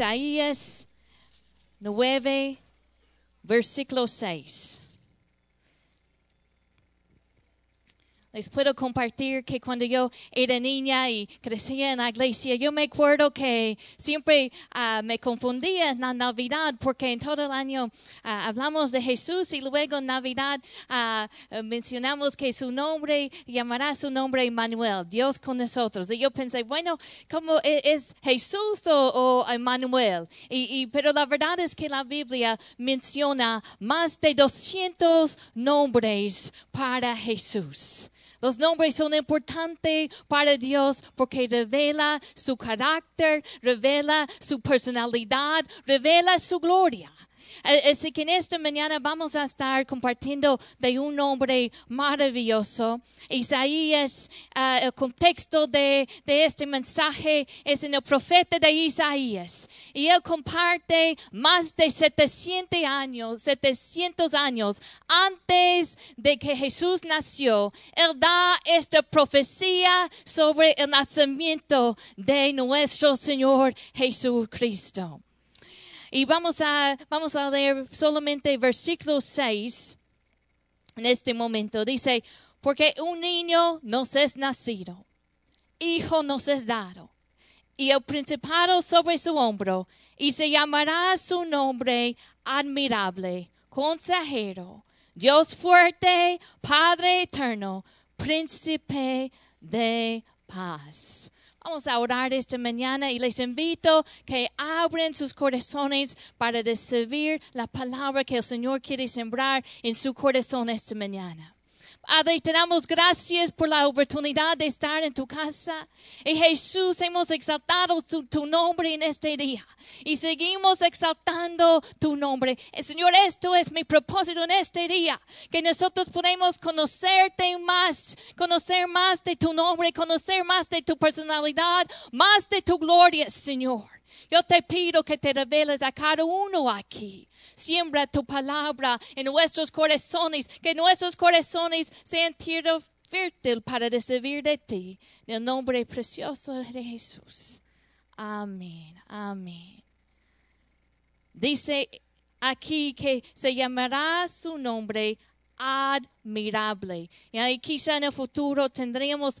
Isaías 9, versículo 6. Les puedo compartir que cuando yo era niña y crecía en la iglesia, yo me acuerdo que siempre ah, me confundía en la Navidad porque en todo el año ah, hablamos de Jesús y luego en Navidad ah, mencionamos que su nombre llamará su nombre Emmanuel, Dios con nosotros. Y yo pensé, bueno, ¿cómo e-, es, Jesús o, o Emmanuel? Y, y, pero la verdad es que la Biblia menciona más de 200 nombres para Jesús. Los nombres son importantes para Dios porque revela su carácter, revela su personalidad, revela su gloria. Así que en esta mañana vamos a estar compartiendo de un nombre maravilloso. Isaías, uh, el contexto de, de, este mensaje es en el profeta de Isaías. Y él comparte más de 700 años, 700 años antes de que Jesús nació. Él da esta profecía sobre el nacimiento de nuestro Señor Jesucristo. Y vamos a, vamos a leer solamente versículo 6 en este momento. Dice, porque un niño nos es nacido, hijo nos es dado, y el principado sobre su hombro, y se llamará su nombre admirable, consejero, Dios fuerte, Padre eterno, príncipe de paz. Vamos a orar esta mañana y les invito que abren sus corazones para recibir la palabra que el Señor quiere sembrar en su corazón esta mañana. Padre, te damos gracias por la oportunidad de estar en tu casa. Y Jesús, hemos exaltado tu, nombre en este día. Y seguimos exaltando tu nombre. Eh, Señor, esto es mi propósito en este día. Que nosotros podemos conocerte más, conocer más de tu nombre, conocer más de tu personalidad, más de tu gloria, Señor. Yo te pido que te reveles a cada uno aquí. Siembra tu palabra en nuestros corazones, que nuestros corazones sean tierra fértil para recibir de ti. En el nombre precioso de Jesús. Amén, amén. Dice aquí que se llamará su nombre admirable. Y ahí quizá en el futuro tendríamos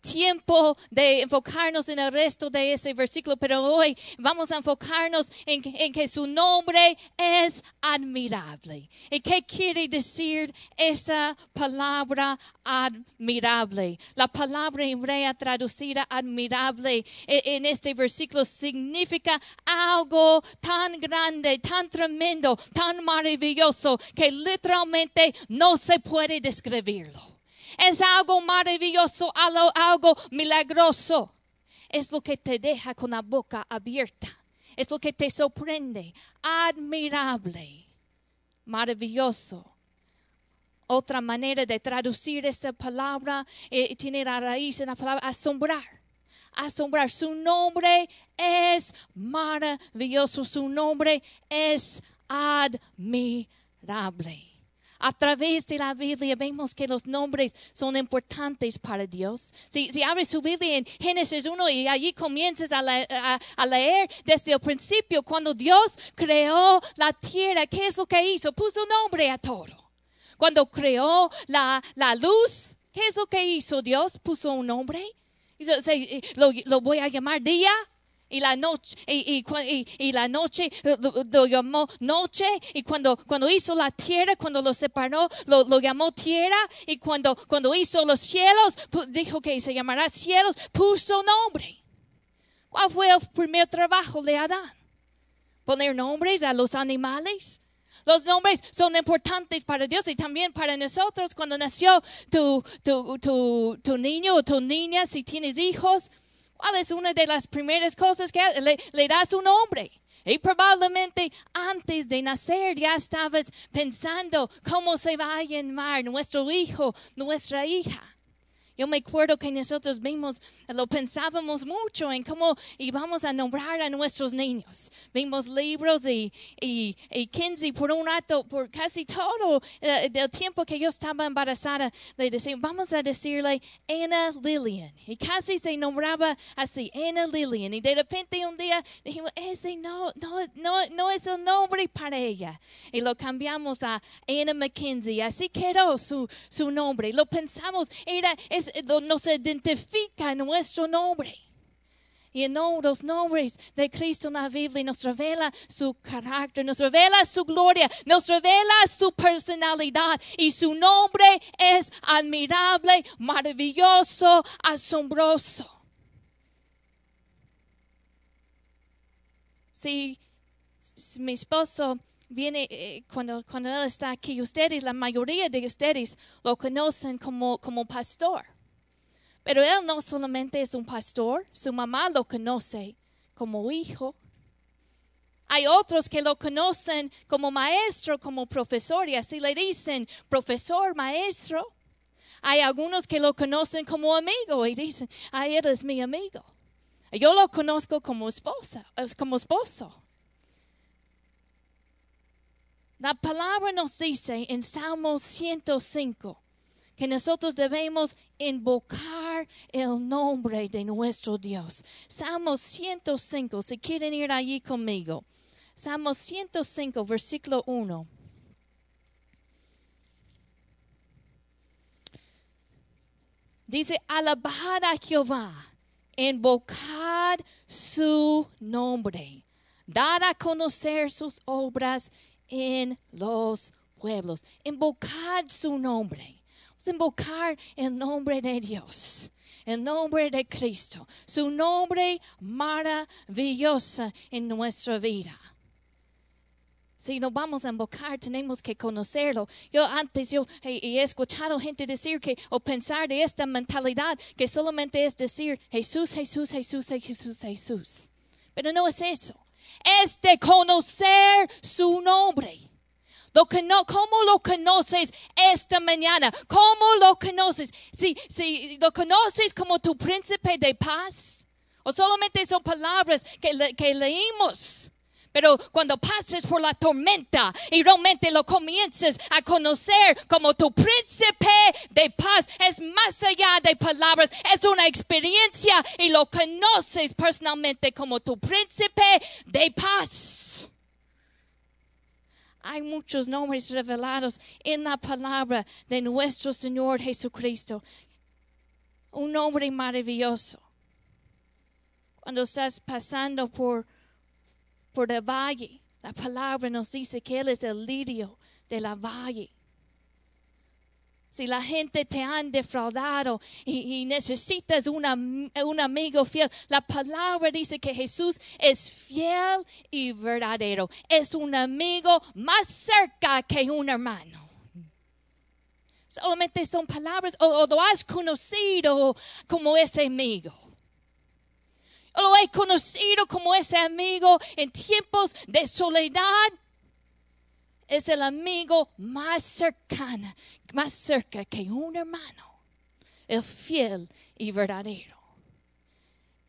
tiempo de enfocarnos en el resto de ese versículo, pero hoy vamos a enfocarnos en, en que su nombre es admirable. ¿Y qué quiere decir esa palabra admirable? La palabra hebrea traducida admirable e, en este versículo significa algo tan grande, tan tremendo, tan maravilloso que literalmente no se puede describirlo. Es algo maravilloso, algo, milagroso. Es lo que te deja con la boca abierta. Es lo que te sorprende. Admirable. Maravilloso. Otra manera de traducir esa palabra eh, tiene la raíz en la palabra asombrar. Asombrar. Su nombre es maravilloso. Su nombre es admirable. A través de la Biblia vemos que los nombres son importantes para Dios. Si, abres su Biblia en Génesis 1 y allí comienzas a, a, leer desde el principio, cuando Dios creó la tierra, ¿qué es lo que hizo? Puso nombre a todo. Cuando creó la, la luz, ¿qué es lo que hizo Dios? Puso un nombre. Lo, lo voy a llamar día y la noche, y, y, la noche lo, llamó noche. Y cuando, cuando hizo la tierra, cuando lo separó, lo, lo, llamó tierra. Y cuando, cuando hizo los cielos, dijo que se llamará cielos, puso nombre. ¿Cuál fue el primer trabajo de Adán? Poner nombres a los animales. Los nombres son importantes para Dios y también para nosotros. Cuando nació tu, tu, tu, tu niño o tu niña, si tienes hijos, ¿Cuál es una de las primeras cosas que le, le das un nombre? Y probablemente antes de nacer ya estabas pensando cómo se va a llamar nuestro hijo, nuestra hija. Yo me acuerdo que nosotros vimos, lo pensábamos mucho en cómo íbamos a nombrar a nuestros niños. Vimos libros y, y, y Kinsey por un rato, por casi todo eh, el tiempo que yo estaba embarazada, le decía, vamos a decirle Anna Lillian. Y casi se nombraba así, Anna Lillian. Y de repente un día dijimos, ese no, no, no, no es el nombre para ella. Y lo cambiamos a Anna McKenzie. Así quedó su, su nombre. Lo pensamos, era, es, nos identifica nuestro nombre. Y no los nombres de Cristo en la Biblia nos revela su carácter, nos revela su gloria, nos revela su personalidad. Y su nombre es admirable, maravilloso, asombroso. Si, si mi esposo viene eh, cuando, cuando él está aquí, ustedes, la mayoría de ustedes lo conocen como, como pastor. Pero él no solamente es un pastor, su mamá lo conoce como hijo. Hay otros que lo conocen como maestro, como profesor, y así le dicen, profesor, maestro. Hay algunos que lo conocen como amigo y dicen, ay, él es mi amigo. Yo lo conozco como esposa, como esposo. La palabra nos dice en Salmo 105 que nosotros debemos invocar el nombre de nuestro Dios. Salmo 105, si quieren ir allí conmigo. Salmo 105, versículo 1. Dice, alabad a Jehová, invocad su nombre, dar a conocer sus obras en los pueblos, invocar su nombre, invocar el nombre de Dios, el nombre de Cristo, su nombre maravilloso en nuestra vida. Si nos vamos a invocar, tenemos que conocerlo. Yo antes yo he, he, escuchado gente decir que o pensar de esta mentalidad que solamente es decir Jesús, Jesús, Jesús, Jesús, Jesús. Pero no es eso es de conocer su nombre. Lo ¿Cómo lo conoces esta mañana? ¿Cómo lo conoces? Si, si lo conoces como tu príncipe de paz, o solamente son palabras que, le, que leímos. Pero cuando pases por la tormenta y realmente lo comiences a conocer como tu príncipe de paz, es más allá de palabras, es una experiencia y lo conoces personalmente como tu príncipe de paz. Hay muchos nombres revelados en la palabra de nuestro Señor Jesucristo. Un nombre maravilloso. Cuando estás pasando por por el valle. La palabra nos dice que Él es el lirio de la valle. Si la gente te han defraudado y, necesitas una, un amigo fiel, la palabra dice que Jesús es fiel y verdadero. Es un amigo más cerca que un hermano. Solamente son palabras o, o lo has conocido como ese amigo lo he conocido como ese amigo en tiempos de soledad. Es el amigo más cercano, más cerca que un hermano, el fiel y verdadero.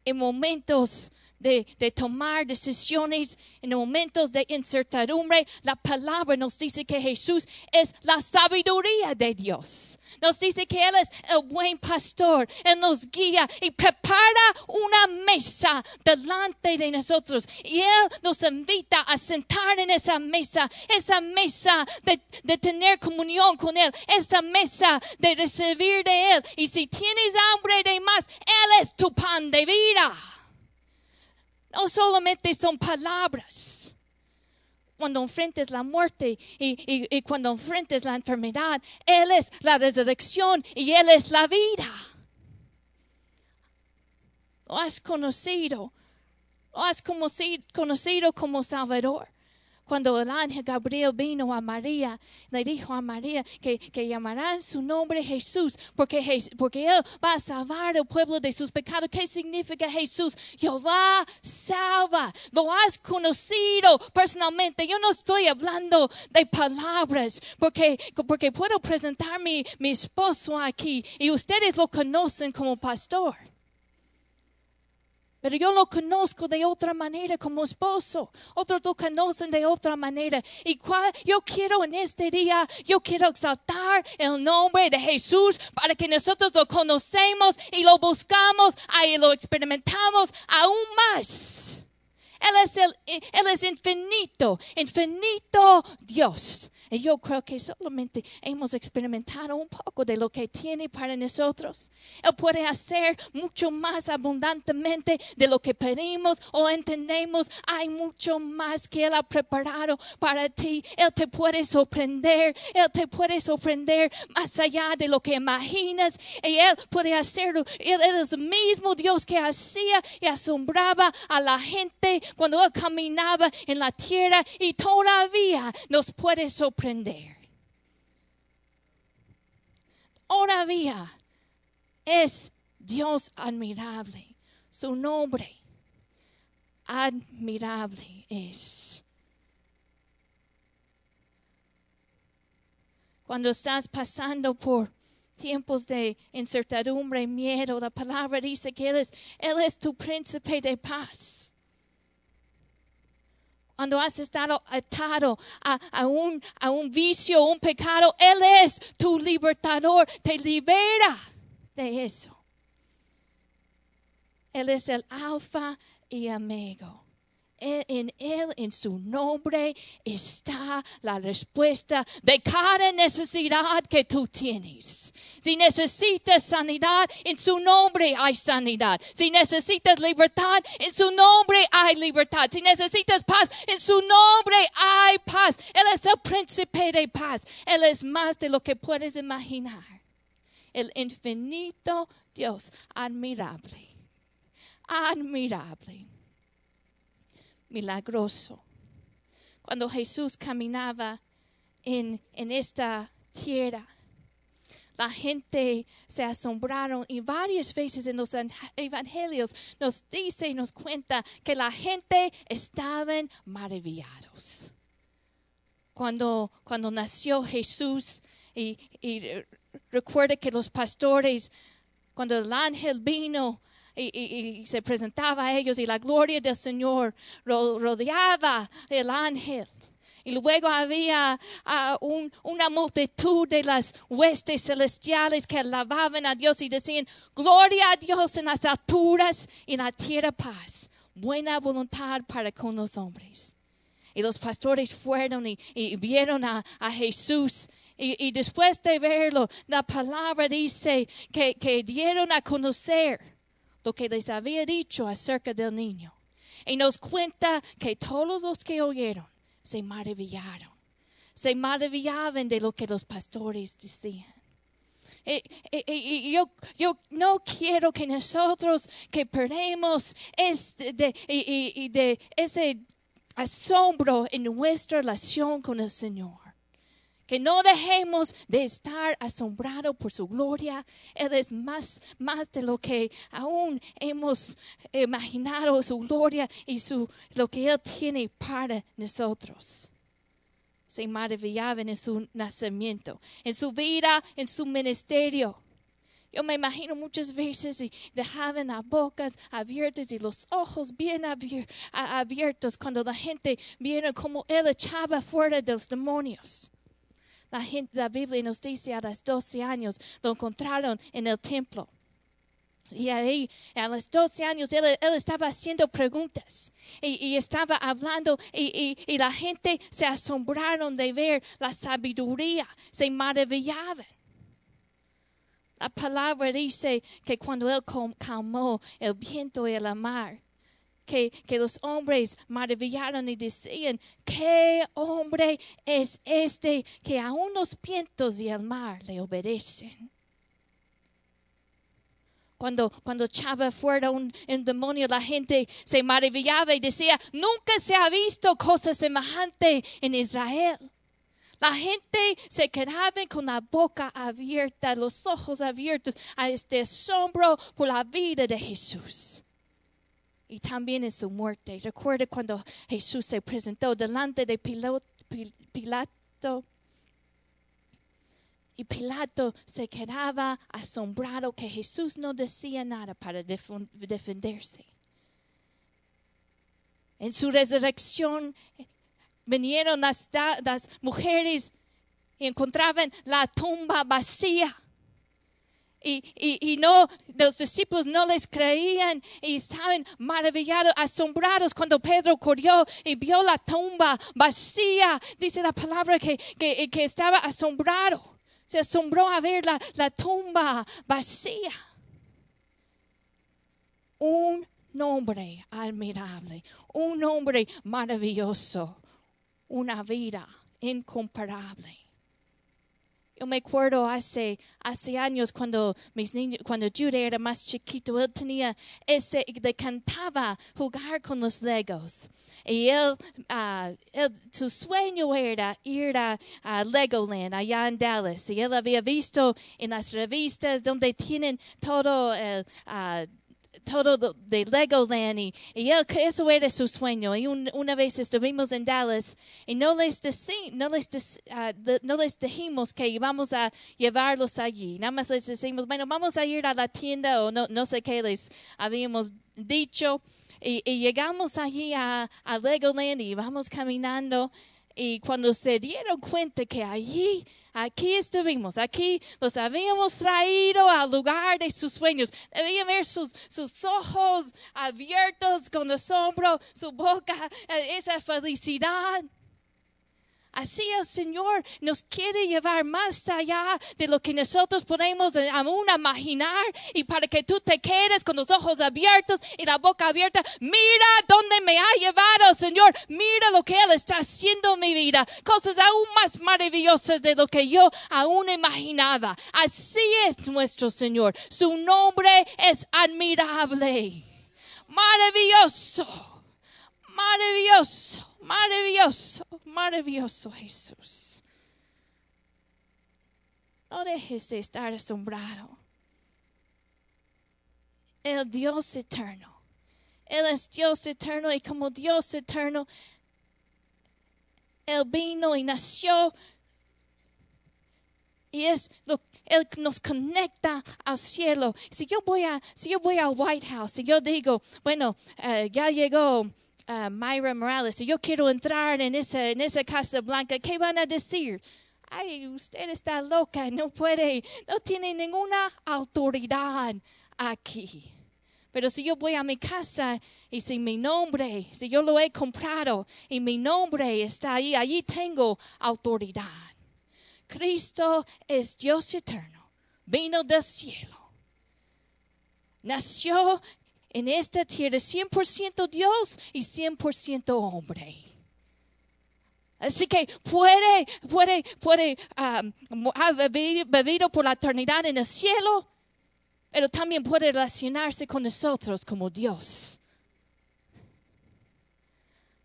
En momentos de, tomar decisiones en momentos de incertidumbre, la palabra nos dice que Jesús es la sabiduría de Dios. Nos dice que Él es el buen pastor. Él nos guía y prepara una mesa delante de nosotros. Y Él nos invita a sentar en esa mesa, esa mesa de, de tener comunión con Él, esa mesa de recibir de Él. Y si tienes hambre de más, Él es tu pan de vida no solamente son palabras. Cuando enfrentes la muerte y, cuando enfrentes la enfermedad, Él es la resurrección y Él es la vida. Lo has conocido, lo has conocido, conocido como Salvador. Cuando el ángel Gabriel vino a María, le dijo a María que, que llamarán su nombre Jesús, porque, Jes- porque Él va a salvar al pueblo de sus pecados. ¿Qué significa Jesús? Jehová salva. Lo has conocido personalmente. Yo no estoy hablando de palabras, porque, porque puedo presentar mi, mi esposo aquí y ustedes lo conocen como pastor. Pero yo lo conozco de otra manera como esposo. Otros lo conocen de otra manera. Y cual, yo quiero en este día, yo quiero exaltar el nombre de Jesús para que nosotros lo conocemos y lo buscamos y lo experimentamos aún más. Él es, el, él es infinito, infinito Dios. Y yo creo que solamente hemos experimentado un poco de lo que tiene para nosotros. Él puede hacer mucho más abundantemente de lo que pedimos o entendemos. Hay mucho más que Él ha preparado para ti. Él te puede sorprender. Él te puede sorprender más allá de lo que imaginas. Y Él puede hacerlo. Es el mismo Dios que hacía y asombraba a la gente cuando Él caminaba en la tierra y todavía nos puede sorprender. Todavía es Dios admirable. Su nombre admirable es. Cuando estás pasando por tiempos de incertidumbre, miedo, la palabra dice que Él es tu príncipe de paz. Cuando has estado atado a, a, un, a un vicio, un pecado, Él es tu libertador, te libera de eso. Él es el alfa y omega. En Él, en su nombre, está la respuesta de cada necesidad que tú tienes. Si necesitas sanidad, en su nombre hay sanidad. Si necesitas libertad, en su nombre hay libertad. Si necesitas paz, en su nombre hay paz. Él es el príncipe de paz. Él es más de lo que puedes imaginar. El infinito Dios, admirable. Admirable milagroso. Cuando Jesús caminaba en, en esta tierra, la gente se asombraron y varias veces en los an- evangelios nos dice y nos cuenta que la gente estaban maravillados. Cuando, cuando nació Jesús y, y recuerda que los pastores, cuando el ángel vino y, se presentaba a ellos y la gloria del Señor ro- rodeaba el ángel. Y luego había ah, un- una multitud de las huestes celestiales que alababan a Dios y decían, gloria a Dios en las alturas y en la tierra paz, buena voluntad para con los hombres. Y los pastores fueron y, vieron a, a Jesús. Y, y después de verlo, la palabra dice que, que dieron a conocer lo que les había dicho acerca del niño. Y nos cuenta que todos los que oyeron se maravillaron. Se maravillaban de lo que los pastores decían. Y, yo, yo no quiero que nosotros que perdemos este de ese asombro en nuestra relación con el Señor. Que no dejemos de estar asombrados por su gloria. Él es más, más de lo que aún hemos imaginado su gloria y su, lo que Él tiene para nosotros. Se maravillaban en su nacimiento, en su vida, en su ministerio. Yo me imagino muchas veces y dejaban las bocas abiertas y los ojos bien abiertos cuando la gente viera cómo él echaba fuera de los demonios. La, gente, la Biblia nos dice a los 12 años lo encontraron en el templo. Y ahí, a los 12 años, él, estaba haciendo preguntas y, estaba hablando y, y- y la gente se asombraron de ver la sabiduría, se maravillaban. La palabra dice que cuando él cal- calmó el viento y la mar, que, los hombres maravillaron y decían, ¿qué hombre es este que aún los vientos y el mar le obedecen? Cuando, cuando echaba fuera un, un demonio, la gente se maravillaba y decía, nunca se ha visto cosa semejante en Israel. La gente se quedaba con la boca abierta, los ojos abiertos a este asombro por la vida de Jesús. Y también en su muerte. Recuerda cuando Jesús se presentó delante de Pilato. Y Pilato se quedaba asombrado que Jesús no decía nada para defenderse. En su resurrección vinieron las, las mujeres y encontraban la tumba vacía. Y, y, y, no, los discípulos no les creían y estaban maravillados, asombrados cuando Pedro corrió y vio la tumba vacía. Dice la palabra que, que, estaba asombrado. Se asombró a ver la, la tumba vacía. Un nombre admirable, un nombre maravilloso, una vida incomparable. Yo me acuerdo hace, hace años cuando mis niños, cuando Jude era más chiquito, él tenía ese, le cantaba jugar con los Legos. Y él, él su sueño era ir a, a, Legoland allá en Dallas. Y él había visto en las revistas donde tienen todo el... Uh, todo de Legoland y, y él, eso era su sueño. Y un, una vez estuvimos en Dallas y no les, decí, no, les de, no les dijimos que íbamos a llevarlos allí. Nada más les decimos, bueno, vamos a ir a la tienda o no, no sé qué les habíamos dicho. Y, y llegamos allí a, a Legoland y vamos caminando. Y cuando se dieron cuenta que allí, aquí estuvimos, aquí los habíamos traído al lugar de sus sueños, debían ver sus, sus ojos abiertos con asombro, su boca, eh, esa felicidad. Así el Señor nos quiere llevar más allá de lo que nosotros podemos aún imaginar y para que tú te quedes con los ojos abiertos y la boca abierta. Mira dónde me ha llevado, Señor. Mira lo que Él está haciendo en mi vida. Cosas aún más maravillosas de lo que yo aún imaginaba. Así es nuestro Señor. Su nombre es admirable. Maravilloso. Maravilloso Maravilloso, maravilloso Jesús. No dejes de estar asombrado. El Dios eterno. Él es Dios eterno y como Dios eterno, Él vino y nació. Y es lo Él nos conecta al cielo. Si yo voy a, si yo voy al White House, si yo digo, bueno, uh, ya llegó uh, Myra Morales, si yo quiero entrar en esa, en esa Casa Blanca, ¿qué van a decir? Ay, usted está loca, no puede, no tiene ninguna autoridad aquí. Pero si yo voy a mi casa y si mi nombre, si yo lo he comprado y mi nombre está ahí, allí tengo autoridad. Cristo es Dios eterno, vino del cielo, nació en esta tierra 100% Dios y 100% hombre. Así que puede, puede, puede haber bebido por la eternidad en el cielo, pero también puede relacionarse con nosotros como Dios.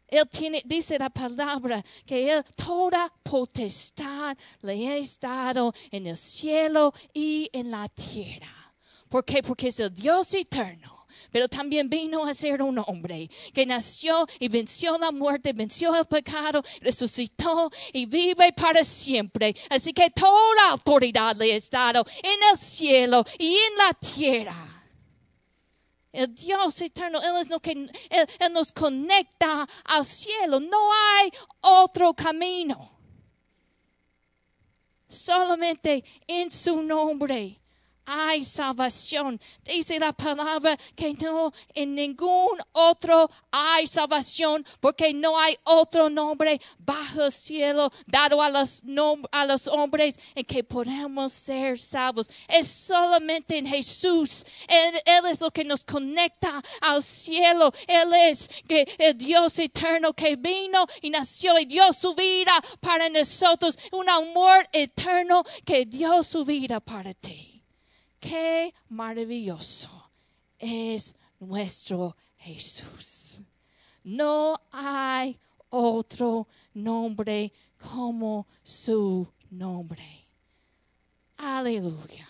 Él tiene, dice la palabra, que Él toda potestad le ha estado en el cielo y en la tierra. ¿Por qué? Porque es el Dios eterno pero también vino a ser un hombre que nació y venció la muerte, venció el pecado, resucitó y vive para siempre. Así que toda autoridad le ha dado en el cielo y en la tierra. El Dios eterno, Él, es lo que, él nos conecta al cielo. No hay otro camino. Solamente en su nombre hay salvación. Dice la palabra que no en ningún otro hay salvación porque no hay otro nombre bajo el cielo dado a los, hombres en que podemos ser salvos. Es solamente en Jesús. Él, él, es lo que nos conecta al cielo. Él es que el Dios eterno que vino y nació y dio su vida para nosotros. Un amor eterno que dio su vida para ti qué maravilloso es nuestro Jesús. No hay otro nombre como su nombre. Aleluya.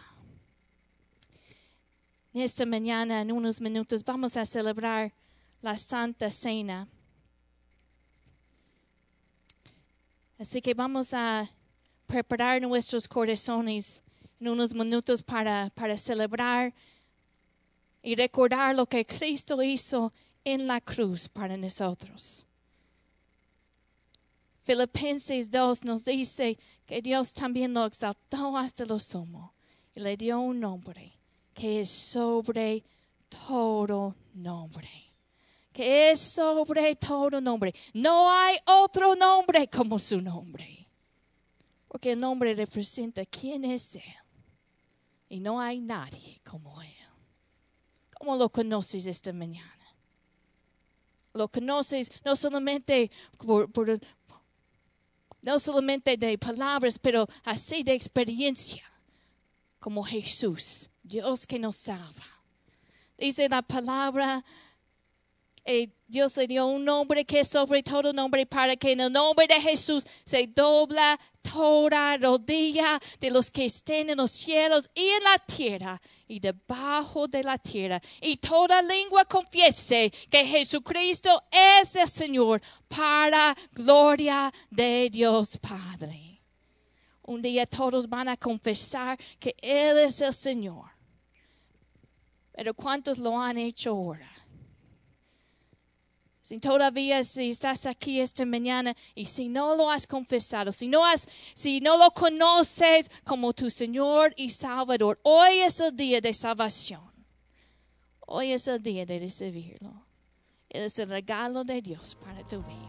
Esta mañana, en unos minutos, vamos a celebrar la Santa Cena. Así que vamos a preparar nuestros corazones en unos minutos para, para celebrar y recordar lo que Cristo hizo en la cruz para nosotros. Filipenses 2 nos dice que Dios también lo exaltó hasta lo sumo y le dio un nombre que es sobre todo nombre. Que es sobre todo nombre. No hay otro nombre como su nombre. Porque el nombre representa quién es Él. Y no hay nadie como Él. ¿Cómo lo conoces esta mañana? Lo conoces no solamente por, no solamente de palabras, pero así de experiencia, como Jesús, Dios que nos salva. Dice la palabra eh, Dios le dio un nombre que es sobre todo nombre para que en el nombre de Jesús se dobla toda rodilla de los que estén en los cielos y en la tierra y debajo de la tierra. Y toda lengua confiese que Jesucristo es el Señor para gloria de Dios Padre. Un día todos van a confesar que Él es el Señor. Pero ¿cuántos lo han hecho ahora? Si todavía si estás aquí esta mañana y si no lo has confesado, si no si no lo conoces como tu Señor y Salvador, hoy es el día de salvación. Hoy es el día de recibirlo. Es el regalo de Dios para tu vida.